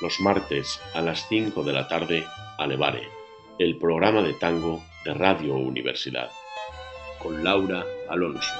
Los martes a las 5 de la tarde, Alevare, el programa de tango de Radio Universidad, con Laura Alonso.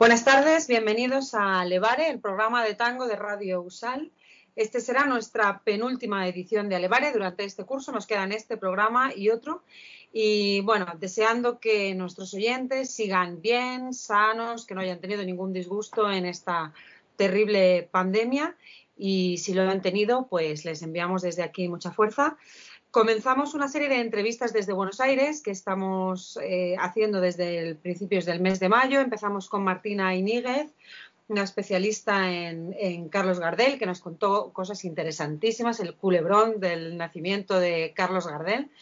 Buenas tardes, bienvenidos a Alevare, el programa de tango de Radio USAL. Este será nuestra penúltima edición de Alevare. Durante este curso nos quedan este programa y otro. Y bueno, deseando que nuestros oyentes sigan bien, sanos, que no hayan tenido ningún disgusto en esta terrible pandemia. Y si lo han tenido, pues les enviamos desde aquí mucha fuerza. Comenzamos una serie de entrevistas desde Buenos Aires que estamos eh, haciendo desde el principios del mes de mayo. Empezamos con Martina Iníguez, una especialista en, Carlos Gardel, que nos contó cosas interesantísimas, el culebrón del nacimiento de Carlos Gardel.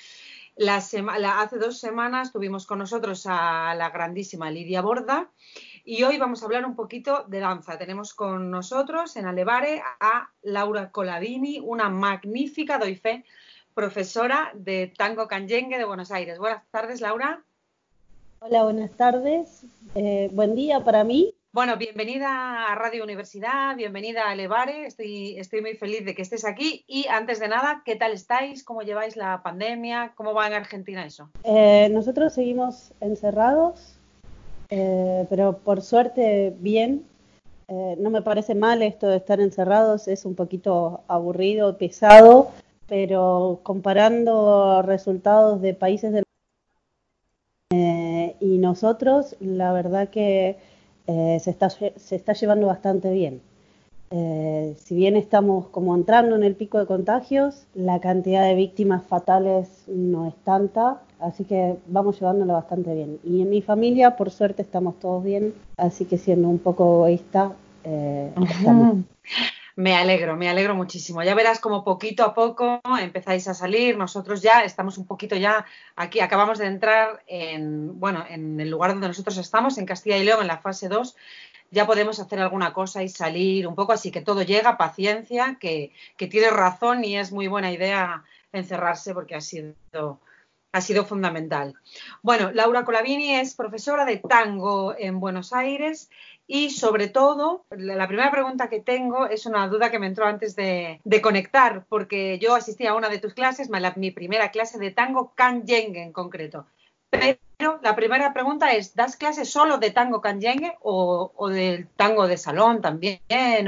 hace dos semanas tuvimos con nosotros a la grandísima Lidia Borda y hoy vamos a hablar un poquito de danza. Tenemos con nosotros en Alevare a Laura Colavini, una magnífica, doy fe, profesora de tango canyengue de Buenos Aires. Buenas tardes, Laura. Hola, buenas tardes. Eh, buen día para mí. Bueno, bienvenida a Radio Universidad, bienvenida a Levare. Estoy, estoy muy feliz de que estés aquí. Y antes de nada, ¿qué tal estáis? ¿Cómo lleváis la pandemia? ¿Cómo va en Argentina eso? Eh, nosotros seguimos encerrados, eh, pero por suerte bien. no me parece mal esto de estar encerrados, es un poquito aburrido, pesado, pero comparando resultados de países del eh, y nosotros, la verdad que eh, se, está, se está llevando bastante bien. Eh, si bien estamos como entrando en el pico de contagios, la cantidad de víctimas fatales no es tanta, así que vamos llevándolo bastante bien. Y en mi familia, por suerte, estamos todos bien, así que siendo un poco egoísta, estamos. Me alegro, me alegro muchísimo. Ya verás como poquito a poco empezáis a salir. Nosotros ya estamos un poquito ya aquí, acabamos de entrar en, bueno, en el lugar donde nosotros estamos, en Castilla y León, en la fase 2. Ya podemos hacer alguna cosa y salir un poco, así que todo llega, paciencia, que, que tienes razón y es muy buena idea encerrarse porque ha sido ha sido fundamental. Bueno, Laura Colavini es profesora de tango en Buenos Aires y sobre todo, la primera pregunta que tengo es una duda que me entró antes de, conectar, porque yo asistí a una de tus clases, mi primera clase de tango Kanyenge en concreto. Pero la primera pregunta es, ¿das clases solo de tango canyengue o, o del tango de salón también?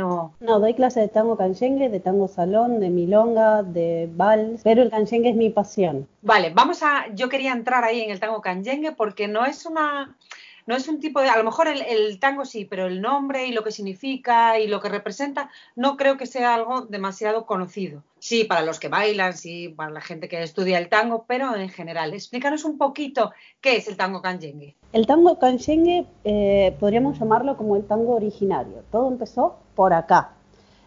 O... No, doy clases de tango canyengue, de tango salón, de milonga, de vals, pero el canyengue es mi pasión. Vale, vamos a, yo quería entrar ahí en el tango canyengue porque no es una no es un tipo de, a lo mejor el, tango sí, pero el nombre y lo que significa y lo que representa no creo que sea algo demasiado conocido. Sí, para los que bailan, sí, para la gente que estudia el tango, pero en general. Explícanos un poquito qué es el tango canyengue. El tango canyengue eh, podríamos llamarlo como el tango originario. Todo empezó por acá.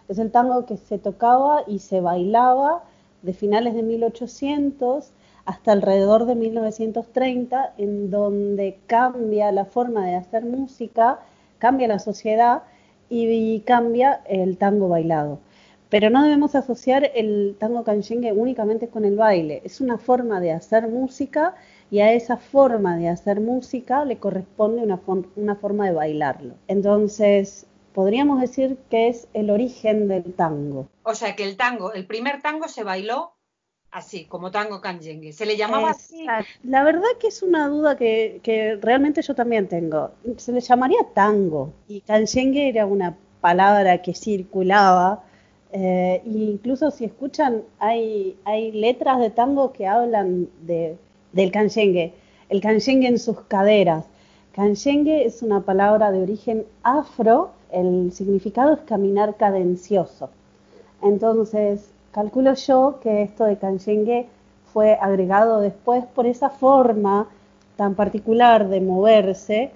Es el tango que se tocaba y se bailaba de finales de 1800 hasta alrededor de 1930, en donde cambia la forma de hacer música, cambia la sociedad y, cambia el tango bailado. Pero no debemos asociar el tango canchengue únicamente con el baile, es una forma de hacer música y a esa forma de hacer música le corresponde una, una forma de bailarlo. Entonces, podríamos decir que es el origen del tango. O sea que el tango, el primer tango se bailó así, como tango canyengue. ¿Se le llamaba así? La verdad que es una duda que, realmente yo también tengo. Se le llamaría tango y canyengue era una palabra que circulaba. Eh, incluso si escuchan, hay, hay letras de tango que hablan de, del canyengue. El canyengue en sus caderas. Canyengue es una palabra de origen afro, el significado es caminar cadencioso. Entonces, calculo yo que esto de canyengue fue agregado después por esa forma tan particular de moverse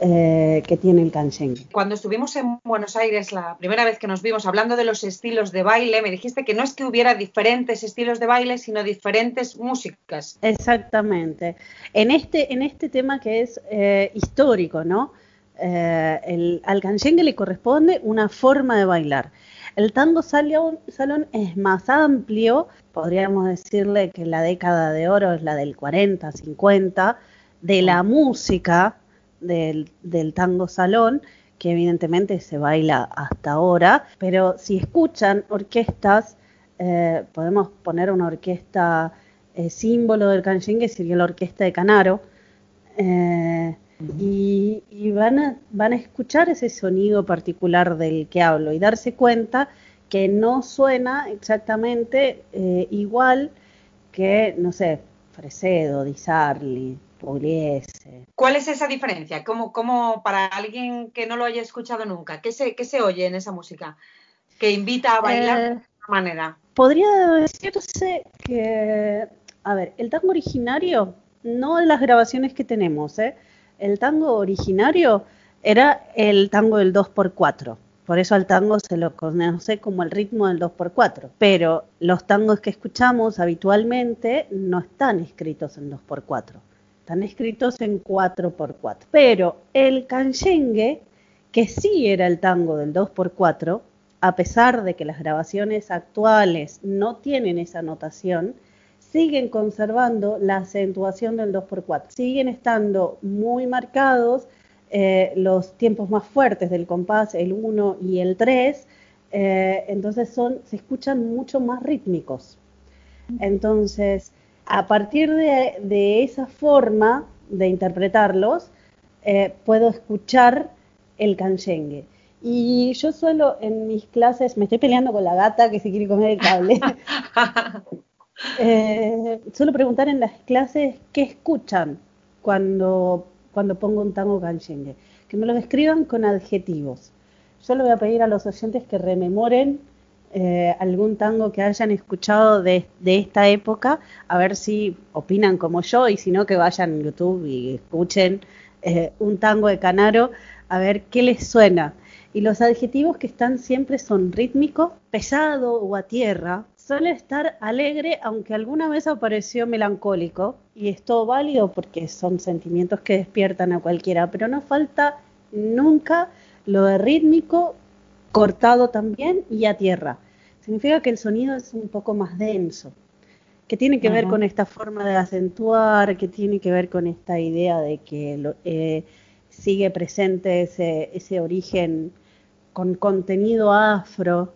eh, que tiene el canyengue. Cuando estuvimos en Buenos Aires la primera vez que nos vimos hablando de los estilos de baile, me dijiste que no es que hubiera diferentes estilos de baile, sino diferentes músicas. Exactamente. En este, en este tema que es eh, histórico, ¿no? Eh, el, al canyengue le corresponde una forma de bailar. El tango salón, salón es más amplio, podríamos decirle que la década de oro es la del 40, 50, de la música, del, tango salón, que evidentemente se baila hasta ahora, pero si escuchan orquestas, eh, podemos poner una orquesta eh, símbolo del canyengue, sería la orquesta de Canaro, eh, y, van, a, van a escuchar ese sonido particular del que hablo y darse cuenta que no suena exactamente igual que, no sé, Fresedo, Di Sarli, ¿Cuál es esa diferencia? ¿Cómo, cómo, para alguien que no lo haya escuchado nunca, ¿qué se, qué se oye en esa música? Que invita a bailar de alguna eh, manera. Podría decirse que, a ver, el tango originario, no las grabaciones que tenemos, ¿eh? El tango originario era el tango del 2x4. Por eso al tango se lo conoce como el ritmo del 2x4. Pero los tangos que escuchamos habitualmente no están escritos en 2x4 están escritos en 4x4. Pero el canyengue, que sí era el tango del 2x4, a pesar de que las grabaciones actuales no tienen esa notación, siguen conservando la acentuación del 2x4. Siguen estando muy marcados eh, los tiempos más fuertes del compás, el 1 y el 3, eh, entonces son, se escuchan mucho más rítmicos. Entonces, a partir de, esa forma de interpretarlos, eh, puedo escuchar el canyengue. Y yo suelo en mis clases, me estoy peleando con la gata que se quiere comer el cable. eh, suelo preguntar en las clases qué escuchan cuando, cuando pongo un tango canyengue. Que me lo describan con adjetivos. Yo le voy a pedir a los oyentes que rememoren eh, algún tango que hayan escuchado de, esta época, a ver si opinan como yo y si no que vayan a YouTube y escuchen eh, un tango de Canaro, a ver qué les suena. Y los adjetivos que están siempre son rítmico, pesado o a tierra. Suele estar alegre, aunque alguna vez apareció melancólico, y es todo válido porque son sentimientos que despiertan a cualquiera, pero no falta nunca lo de rítmico cortado también y a tierra. Significa que el sonido es un poco más denso, que tiene que ver con esta forma de acentuar, que tiene que ver con esta idea de que eh, sigue presente ese, ese origen con contenido afro,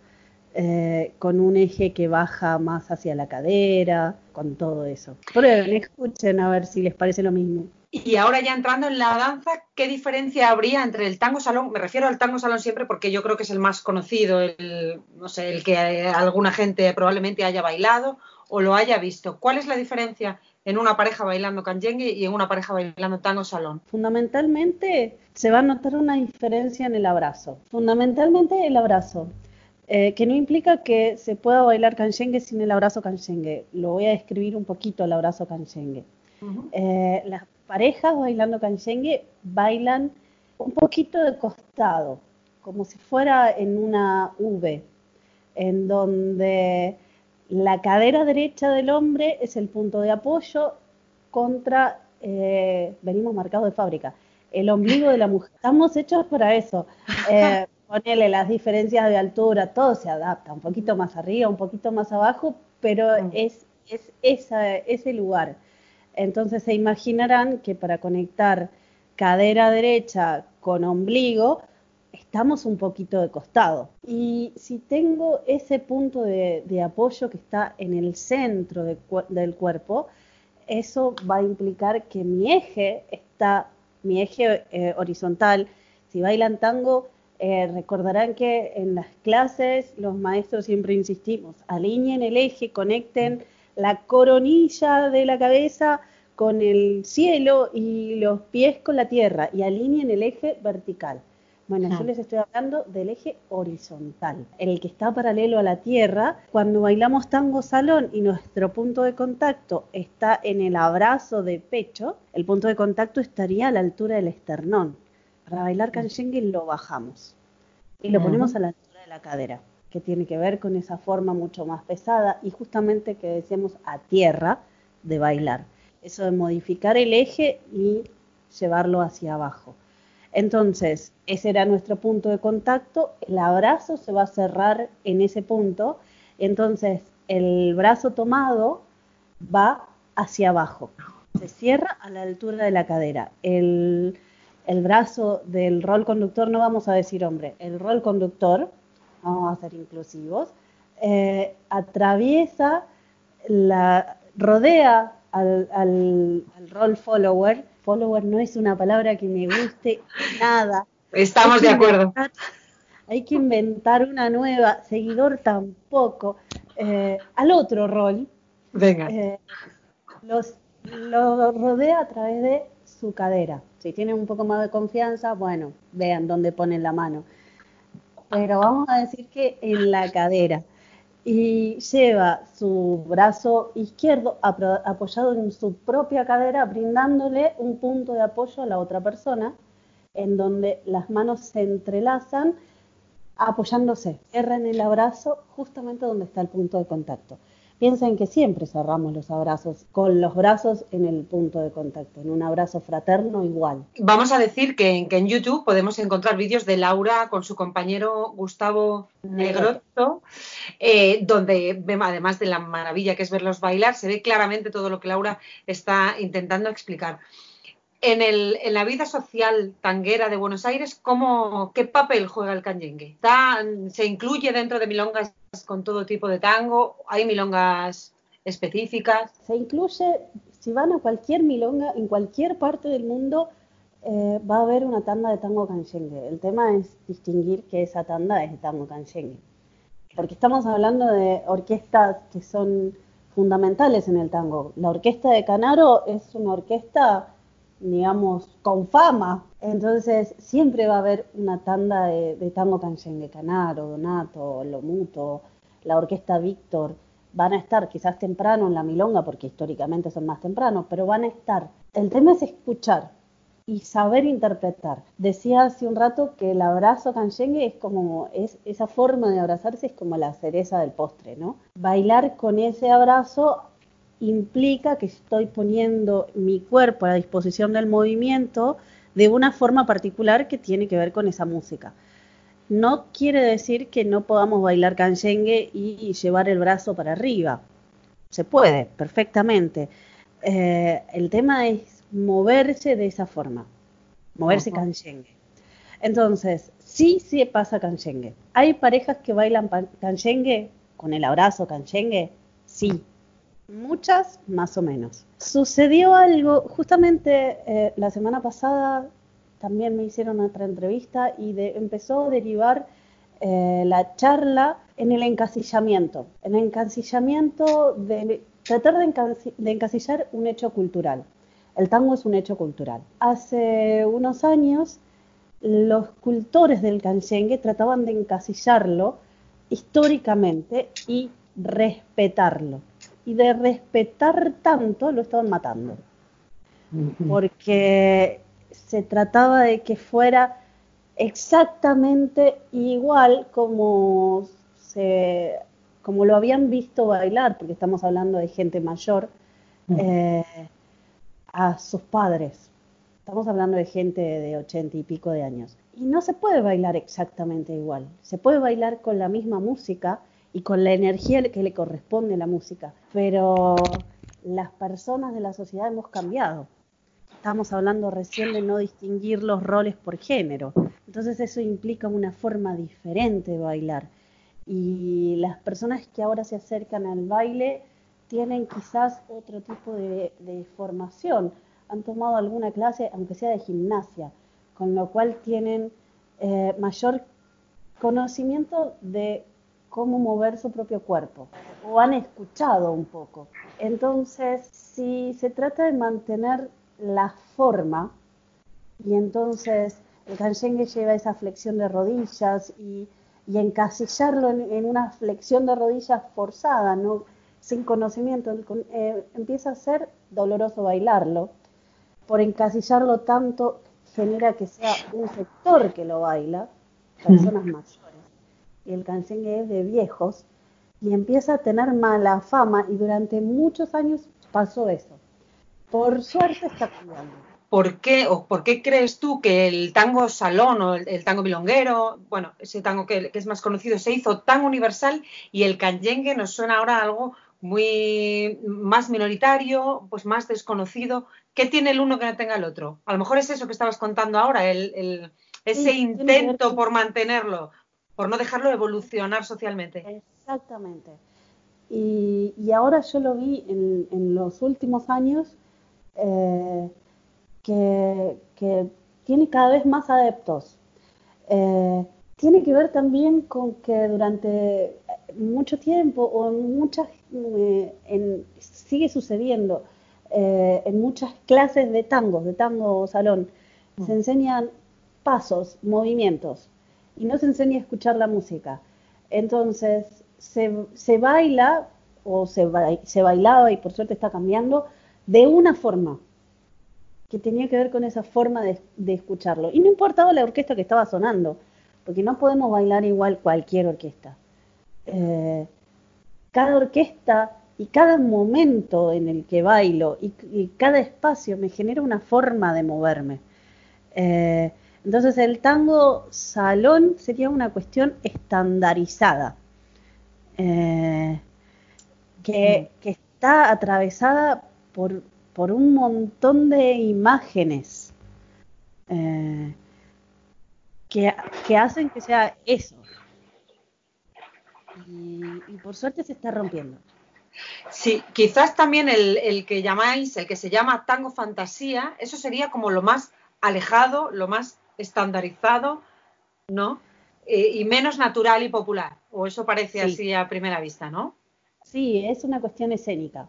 eh, con un eje que baja más hacia la cadera, con todo eso. Prueben, escuchen a ver si les parece lo mismo. Y ahora ya entrando en la danza, ¿qué diferencia habría entre el tango salón? Me refiero al tango salón siempre porque yo creo que es el más conocido, el, no sé, el que alguna gente probablemente haya bailado o lo haya visto. ¿Cuál es la diferencia en una pareja bailando canyengue y en una pareja bailando tango salón? Fundamentalmente se va a notar una diferencia en el abrazo. Fundamentalmente el abrazo. Eh, que no implica que se pueda bailar canyengue sin el abrazo canyengue. Lo voy a describir un poquito el abrazo canyengue. Eh, las parejas bailando canyengue bailan un poquito de costado, como si fuera en una V, en donde la cadera derecha del hombre es el punto de apoyo contra, eh, venimos marcados de fábrica, el ombligo de la mujer. Estamos hechos para eso. Eh, ponerle las diferencias de altura, todo se adapta, un poquito más arriba, un poquito más abajo, pero mm. es, es ese lugar. Entonces se imaginarán que para conectar cadera derecha con ombligo, estamos un poquito de costado. Y si tengo ese punto de, apoyo que está en el centro del cuerpo, eso va a implicar que mi eje está, mi eje eh, horizontal, si bailan tango, eh, recordarán que en las clases los maestros siempre insistimos, alineen el eje, conecten la coronilla de la cabeza con el cielo y los pies con la tierra y alineen el eje vertical. Bueno, yo les estoy hablando del eje horizontal, el que está paralelo a la tierra. Cuando bailamos tango salón y nuestro punto de contacto está en el abrazo de pecho, el punto de contacto estaría a la altura del esternón. Para bailar canyengue lo bajamos y lo ponemos a la altura de la cadera, que tiene que ver con esa forma mucho más pesada y justamente que decíamos a tierra de bailar. Eso de modificar el eje y llevarlo hacia abajo. Entonces, ese era nuestro punto de contacto, el abrazo se va a cerrar en ese punto, entonces el brazo tomado va hacia abajo, se cierra a la altura de la cadera. El, brazo del rol conductor, no vamos a decir hombre, el rol conductor, vamos a ser inclusivos, eh, atraviesa, la, rodea al, al rol follower, follower no es una palabra que me guste nada. Estamos de acuerdo. hay que inventar una nueva, seguidor tampoco. Eh, al otro rol. Venga. Eh, los, lo rodea a través de su cadera. Si tienen un poco más de confianza, bueno, vean dónde ponen la mano. Pero vamos a decir que en la cadera y lleva su brazo izquierdo apoyado en su propia cadera, brindándole un punto de apoyo a la otra persona, en donde las manos se entrelazan apoyándose, cierran el abrazo justamente donde está el punto de contacto. Piensen que siempre cerramos los abrazos con los brazos en el punto de contacto, en un abrazo fraterno igual. Vamos a decir que, en YouTube podemos encontrar vídeos de Laura con su compañero Gustavo Negrotto, eh, donde además de la maravilla que es verlos bailar, se ve claramente todo lo que Laura está intentando explicar. En, el, en, la vida social tanguera de Buenos Aires, ¿cómo, ¿qué papel juega el canyengue? ¿Se incluye dentro de milongas con todo tipo de tango? ¿Hay milongas específicas? Se incluye, si van a cualquier milonga, en cualquier parte del mundo, eh, va a haber una tanda de tango canyengue. El tema es distinguir que esa tanda es de tango canyengue. Porque estamos hablando de orquestas que son fundamentales en el tango. La orquesta de Canaro es una orquesta, digamos, con fama. Entonces, siempre va a haber una tanda de, tango canyengue. Canaro, Donato, Lomuto, la orquesta Víctor. Van a estar quizás temprano en la milonga, porque históricamente son más tempranos, pero van a estar. El tema es escuchar, y saber interpretar. Decía hace un rato que el abrazo canyengue es como, es, esa forma de abrazarse es como la cereza del postre, ¿no? Bailar con ese abrazo implica que estoy poniendo mi cuerpo a la disposición del movimiento de una forma particular que tiene que ver con esa música. No quiere decir que no podamos bailar canyengue y llevar el brazo para arriba. Se puede, perfectamente. Eh, el tema es moverse de esa forma, moverse canchengue. Entonces, sí, sí pasa canchengue. ¿Hay parejas que bailan canchengue con el abrazo canchengue? Sí, muchas más o menos. Sucedió algo, justamente eh, la semana pasada también me hicieron otra entrevista y de, empezó a derivar eh, la charla en el encasillamiento, en el encasillamiento de tratar de encasillar un hecho cultural. El tango es un hecho cultural. Hace unos años los cultores del canyengue trataban de encasillarlo históricamente y respetarlo. Y de respetar tanto lo estaban matando. Porque se trataba de que fuera exactamente igual como, se, como lo habían visto bailar, porque estamos hablando de gente mayor a sus padres. Estamos hablando de gente de ochenta y pico de años. Y no se puede bailar exactamente igual. Se puede bailar con la misma música y con la energía que le corresponde a la música. Pero las personas de la sociedad hemos cambiado. Estamos hablando recién de no distinguir los roles por género. Entonces eso implica una forma diferente de bailar. Y las personas que ahora se acercan al baile tienen quizás otro tipo de, formación. Han tomado alguna clase, aunque sea de gimnasia, con lo cual tienen eh, mayor conocimiento de cómo mover su propio cuerpo o han escuchado un poco. Entonces, si se trata de mantener la forma y entonces el Kanshengue lleva esa flexión de rodillas y, encasillarlo en, una flexión de rodillas forzada, ¿no? sin conocimiento, eh, empieza a ser doloroso bailarlo. Por encasillarlo tanto genera que sea un sector que lo baila, personas mayores. El Kanshengue es de viejos y empieza a tener mala fama y durante muchos años pasó eso. Por suerte está cambiando. ¿Por qué, o ¿Por qué crees tú que el tango salón o el, tango milonguero, bueno, ese tango que, es más conocido, se hizo tan universal y el canyengue nos suena ahora algo muy más minoritario, pues más desconocido? ¿Qué tiene el uno que no tenga el otro? A lo mejor es eso que estabas contando ahora, el, ese intento por mantenerlo, por no dejarlo evolucionar socialmente. Exactamente. Y, ahora yo lo vi en, los últimos años eh, que, tiene cada vez más adeptos. Eh, tiene que ver también con que durante mucho tiempo o en muchas, eh, sigue sucediendo, en muchas clases de tango, de tango salón, se mm. enseñan pasos, movimientos, y no se enseña a escuchar la música. Entonces, se, baila, o se, se bailaba, y por suerte está cambiando, de una forma que tenía que ver con esa forma de, escucharlo. Y no importaba la orquesta que estaba sonando, porque no podemos bailar igual cualquier orquesta. Eh, cada orquesta y cada momento en el que bailo y, cada espacio me genera una forma de moverme. Eh, entonces el tango salón sería una cuestión estandarizada. Eh, que, está atravesada por, por, un montón de imágenes eh, que, hacen que sea eso. Y, por suerte se está rompiendo. Sí, quizás también el, el, que llamáis, el que se llama tango fantasía, eso sería como lo más alejado, lo más estandarizado, ¿no? Eh, y menos natural y popular. O eso parece así a primera vista, ¿no? Sí, es una cuestión escénica.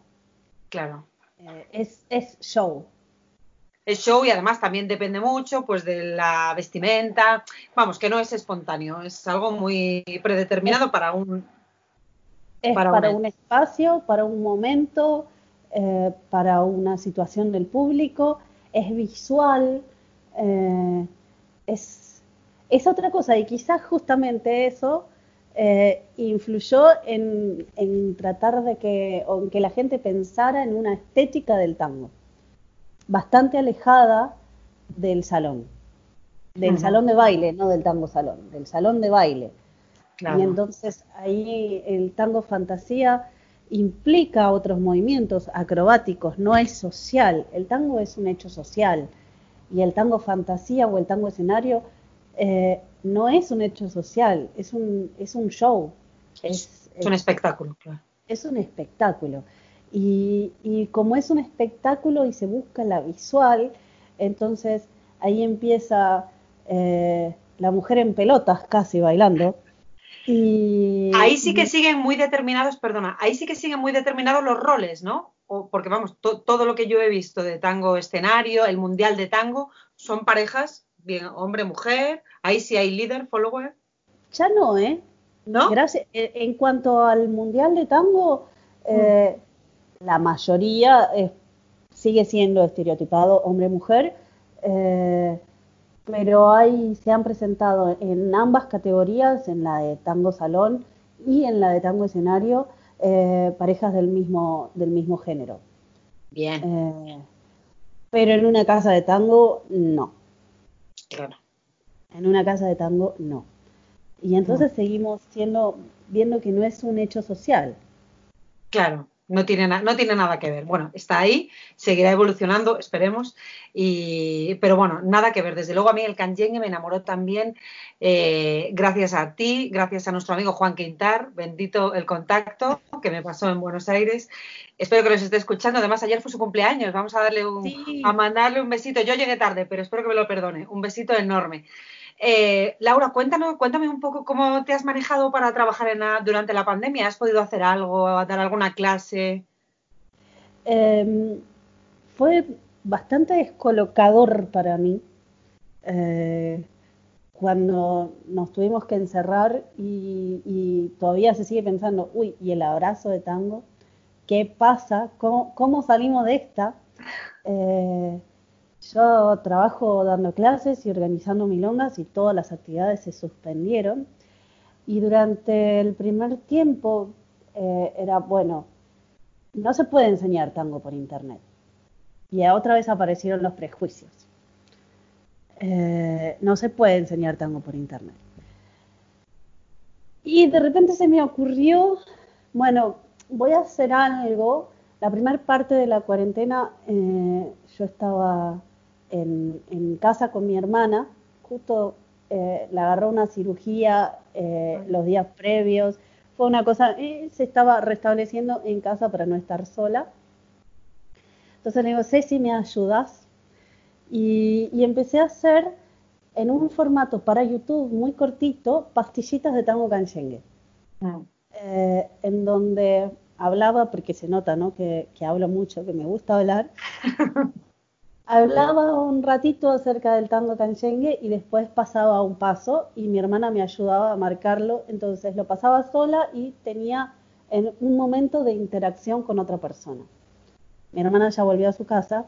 Claro. Eh, es, es show. Es show y además también depende mucho pues de la vestimenta. Vamos, que no es espontáneo, es algo muy predeterminado para un... Es para, un, espacio, para un momento, eh, para una situación del público, es visual, es es otra cosa. Y quizás justamente eso eh, influyó en, tratar de que, que la gente pensara en una estética del tango, bastante alejada del salón, del salón de baile, no del tango salón, del salón de baile. Y entonces ahí el tango fantasía implica otros movimientos acrobáticos, no es social, el tango es un hecho social y el tango fantasía o el tango escenario eh, no es un hecho social, es un, es un show. Es, un espectáculo, Es un espectáculo. Y, como es un espectáculo y se busca la visual, entonces ahí empieza eh, la mujer en pelotas casi bailando. Y, ahí sí que siguen muy determinados, perdona, ahí sí que siguen muy determinados los roles, ¿no? Porque vamos, todo lo que yo he visto de tango escenario, el mundial de tango, son parejas bien hombre-mujer, ahí sí hay líder, follower. Ya no, ¿eh? ¿No? Gracias. Eh, en cuanto al Mundial de Tango, eh, mm. la mayoría sigue siendo estereotipado hombre-mujer, eh, pero hay, se han presentado en ambas categorías, en la de tango salón y en la de tango escenario, parejas del mismo, del mismo género. Bien. pero en una casa de tango, no. Claro. En una casa de tango, no. Y entonces seguimos siendo, viendo que no es un hecho social. Claro, no tiene, no tiene nada que ver. Bueno, está ahí, seguirá evolucionando, esperemos, y, pero bueno, nada que ver. Desde luego a mí el canyengue me enamoró también eh, gracias a ti, gracias a nuestro amigo Juan Quintar, bendito el contacto que me pasó en Buenos Aires. Espero que nos esté escuchando. Además, ayer fue su cumpleaños. Vamos a darle un, a mandarle un besito. Yo llegué tarde, pero espero que me lo perdone. Un besito enorme. Eh, Laura, cuéntanos, cuéntame un poco cómo te has manejado para trabajar en durante la pandemia. ¿Has podido hacer algo, dar alguna clase? Em, fue bastante descolocador para mí eh, cuando nos tuvimos que encerrar y, todavía se sigue pensando, uy, ¿y el abrazo de tango? ¿Qué pasa? ¿Cómo, salimos de esta? Yo trabajo dando clases y organizando milongas y todas las actividades se suspendieron. Y durante el primer tiempo eh, era, bueno, no se puede enseñar tango por internet. Y otra vez aparecieron los prejuicios. Eh, no se puede enseñar tango por internet. Y de repente se me ocurrió, bueno, voy a hacer algo. La primera parte de la cuarentena eh, yo estaba en, casa con mi hermana, justo eh, le agarró una cirugía eh, los días previos, fue una cosa, eh, se estaba restableciendo en casa para no estar sola. Entonces le digo, Ceci, ¿me ayudas? Y, empecé a hacer en un formato para YouTube muy cortito, pastillitas de tango canchengue. Ah. en donde hablaba, porque se nota ¿no? que, que hablo mucho, que me gusta hablar, Hablaba un ratito acerca del tango canchengue y después pasaba un paso y mi hermana me ayudaba a marcarlo, entonces lo pasaba sola y tenía en un momento de interacción con otra persona. Mi hermana ya volvió a su casa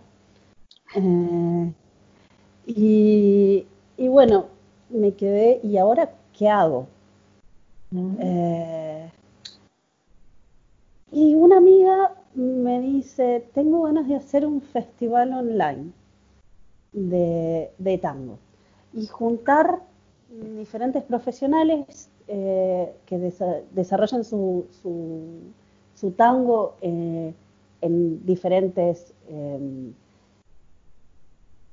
eh, y, bueno, me quedé, ¿y ahora qué hago? Eh, y una amiga me tengo ganas de hacer un festival online de, tango y juntar diferentes profesionales eh, que desarrollen su, su, tango eh, en diferentes em,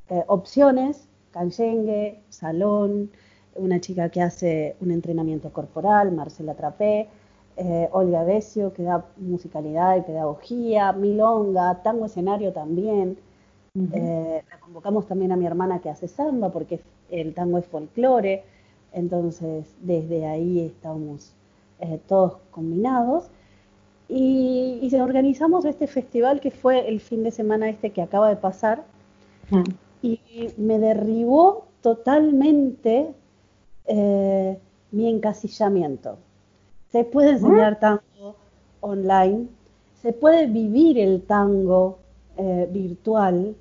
eh, opciones, canyengue, salón, una chica que hace un entrenamiento corporal, Marcela Trapé, eh, Olga Decio, que da musicalidad y pedagogía, Milonga, tango escenario también. Eh, la convocamos también a mi hermana que hace samba, porque el tango es folclore, entonces desde ahí estamos eh, todos combinados. Y, y, organizamos este festival que fue el fin de semana este que acaba de pasar, y me derribó totalmente mi encasillamiento se puede enseñar tango online, se puede vivir el tango eh, virtual,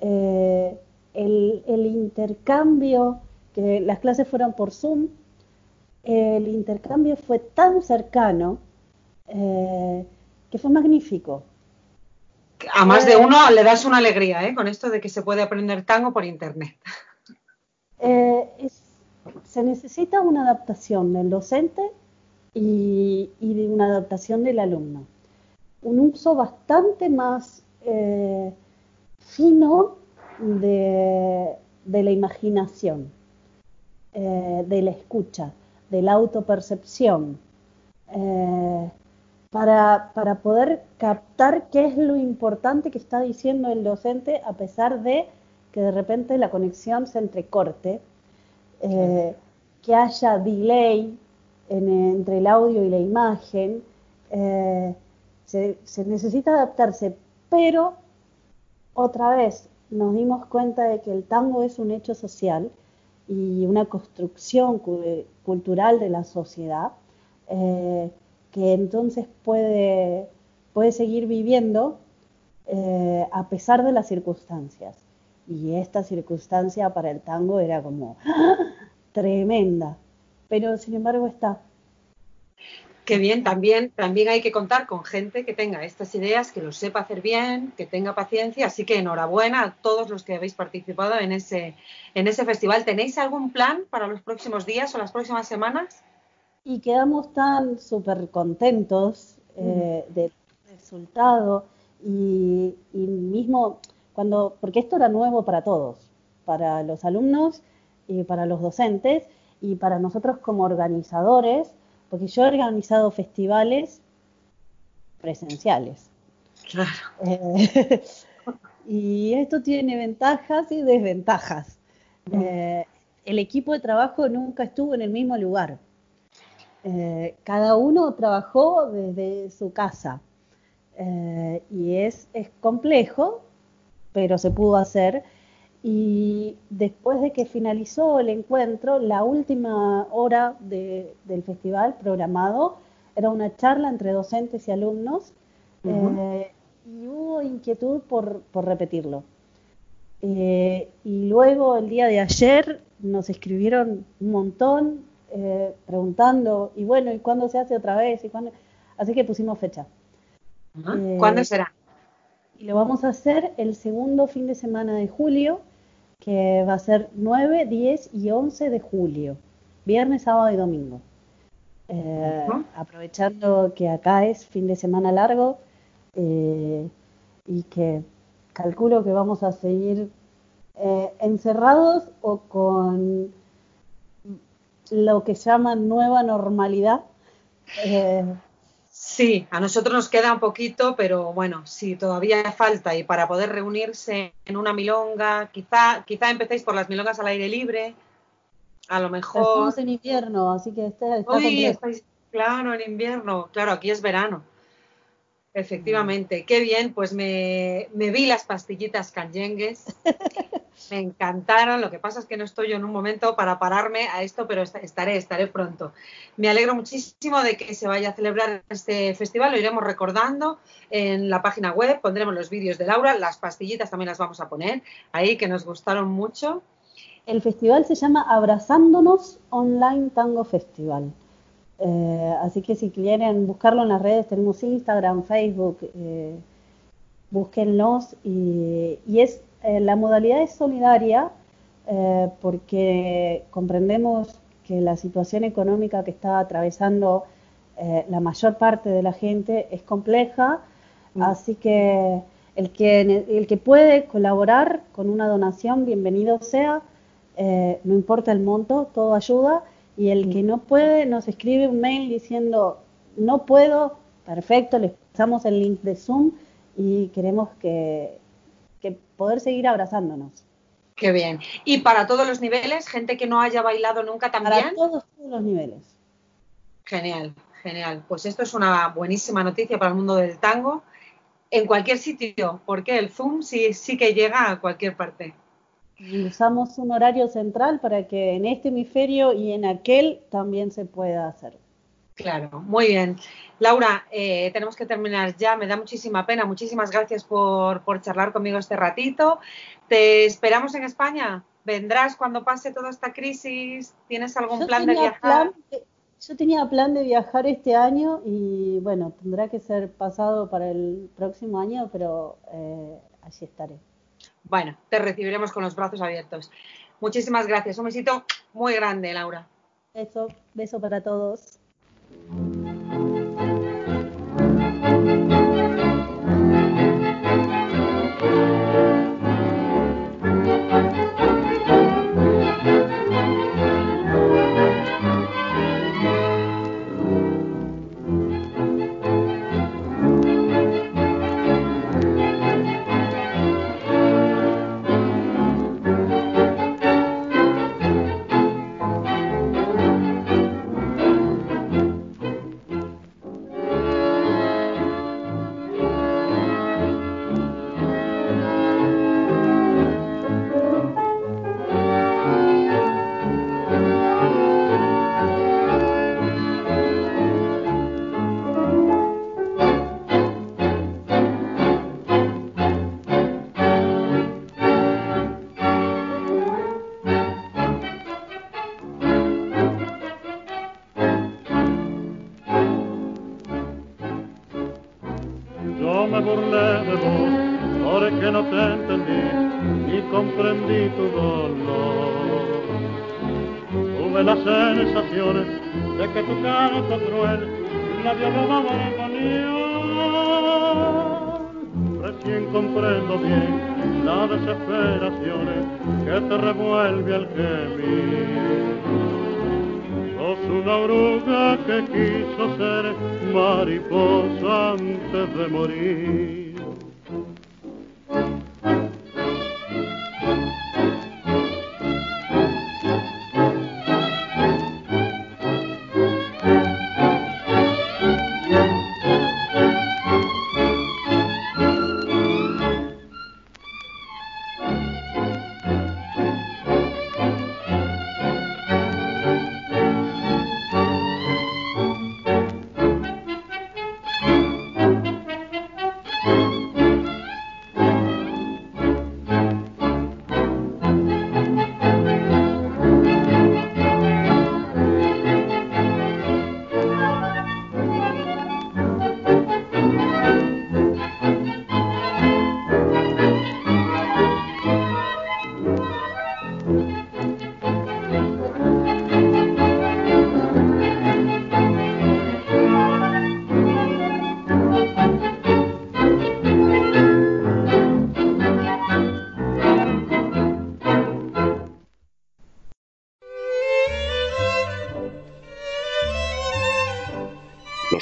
eh, el, intercambio, que las clases fueron por Zoom, el intercambio fue tan cercano eh, que fue magnífico. A más de uno le das una alegría con esto de que se puede aprender tango por internet. se necesita una adaptación del docente y, de una adaptación del alumno. Un uso bastante más eh, fino de, la imaginación, eh, de la escucha, de la autopercepción, eh, para, para, poder captar qué es lo importante que está diciendo el docente a pesar de que de repente la conexión se entrecorte, que haya delay entre el audio y la imagen. Eh, se, necesita adaptarse, pero otra vez nos dimos cuenta de que el tango es un hecho social y una construcción cultural de la sociedad eh, que entonces puede, puede seguir viviendo eh, a pesar de las circunstancias. Y esta circunstancia para el tango era como ¡ah! tremenda pero sin embargo está. Qué bien, también, también hay que contar con gente que tenga estas ideas, que lo sepa hacer bien, que tenga paciencia, así que enhorabuena a todos los que habéis participado en ese, en ese festival. ¿Tenéis algún plan para los próximos días o las próximas semanas? Y quedamos tan súper contentos eh, de, resultado y, mismo cuando, porque esto era nuevo para todos, para los alumnos y para los docentes y para nosotros como organizadores, porque yo he organizado festivales presenciales. Claro. Eh, y esto tiene ventajas y desventajas. Mm. Eh, el equipo de trabajo nunca estuvo en el mismo lugar. Eh, cada uno trabajó desde su casa. Y es, es complejo, pero se pudo hacer. Y después de que finalizó el encuentro, la última hora del festival programado era una charla entre docentes y alumnos eh, y hubo inquietud por, por repetirlo. y luego el día de ayer nos escribieron un montón eh, preguntando, y bueno, ¿y cuándo se hace otra vez? ¿Y cuándo? Así que pusimos fecha. Eh, ¿Cuándo será? Y lo vamos a hacer el segundo fin de semana de julio, que va a ser 9, 10 y 11 de julio, viernes, sábado y domingo. Eh, aprovechando que acá es fin de semana largo y que calculo que vamos a seguir encerrados o con lo que llaman nueva normalidad. Eh, sí, a nosotros nos queda un poquito, pero bueno, sí, todavía falta y para poder reunirse en una milonga, quizá, quizá empecéis por las milongas al aire libre, a lo mejor... Estamos en invierno, así que está, estáis, claro, en invierno, claro, aquí es verano. Efectivamente, qué bien, pues me, vi las pastillitas canyengues, me encantaron, lo que pasa es que no estoy yo en un momento para pararme a esto, pero estaré, estaré pronto. Me alegro muchísimo de que se vaya a celebrar este festival, lo iremos recordando en la página web, pondremos los vídeos de Laura, las pastillitas también las vamos a poner ahí, que nos gustaron mucho. El festival se llama Abrazándonos Online Tango Festival. Eh, así que si quieren buscarlo en las redes, tenemos Instagram, Facebook, eh, búsquenlos. Y, es eh, la modalidad es solidaria porque comprendemos que la situación económica que está atravesando la mayor parte de la gente es compleja. Mm. Así que el, que el que puede colaborar con una donación, bienvenido sea. no importa el monto, todo ayuda y el que no puede nos escribe un mail diciendo, no puedo, perfecto, le pasamos el link de Zoom y queremos que, poder seguir abrazándonos. Qué bien. ¿Y para todos los niveles? ¿Gente que no haya bailado nunca también? Para todos, todos los niveles. Genial, genial. Pues esto es una buenísima noticia para el mundo del tango en cualquier sitio, porque el Zoom sí, sí que llega a cualquier parte usamos un horario central para que en este hemisferio y en aquel también se pueda hacer. Claro, muy bien. Laura, eh, tenemos que terminar ya. Me da muchísima pena. Muchísimas gracias por, charlar conmigo este ratito. Te esperamos en España. ¿Vendrás cuando pase toda esta crisis? ¿Tienes algún plan de viajar? yo tenía plan de viajar este año y bueno, tendrá que ser pasado para el próximo año, pero eh, allí estaré. Bueno, te recibiremos con los brazos abiertos. Muchísimas gracias. Un besito muy grande, Laura. Beso, beso para todos. De Una oruga que quiso ser mariposa antes de morir.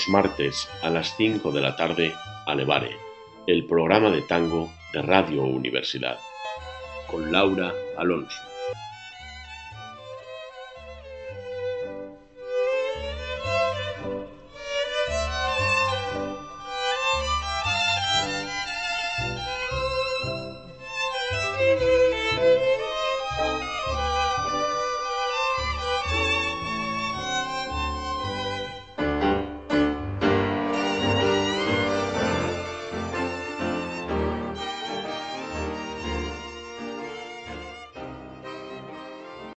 Martes a las 5 de la tarde Alevare, el programa de tango de Radio Universidad, con Laura Alonso.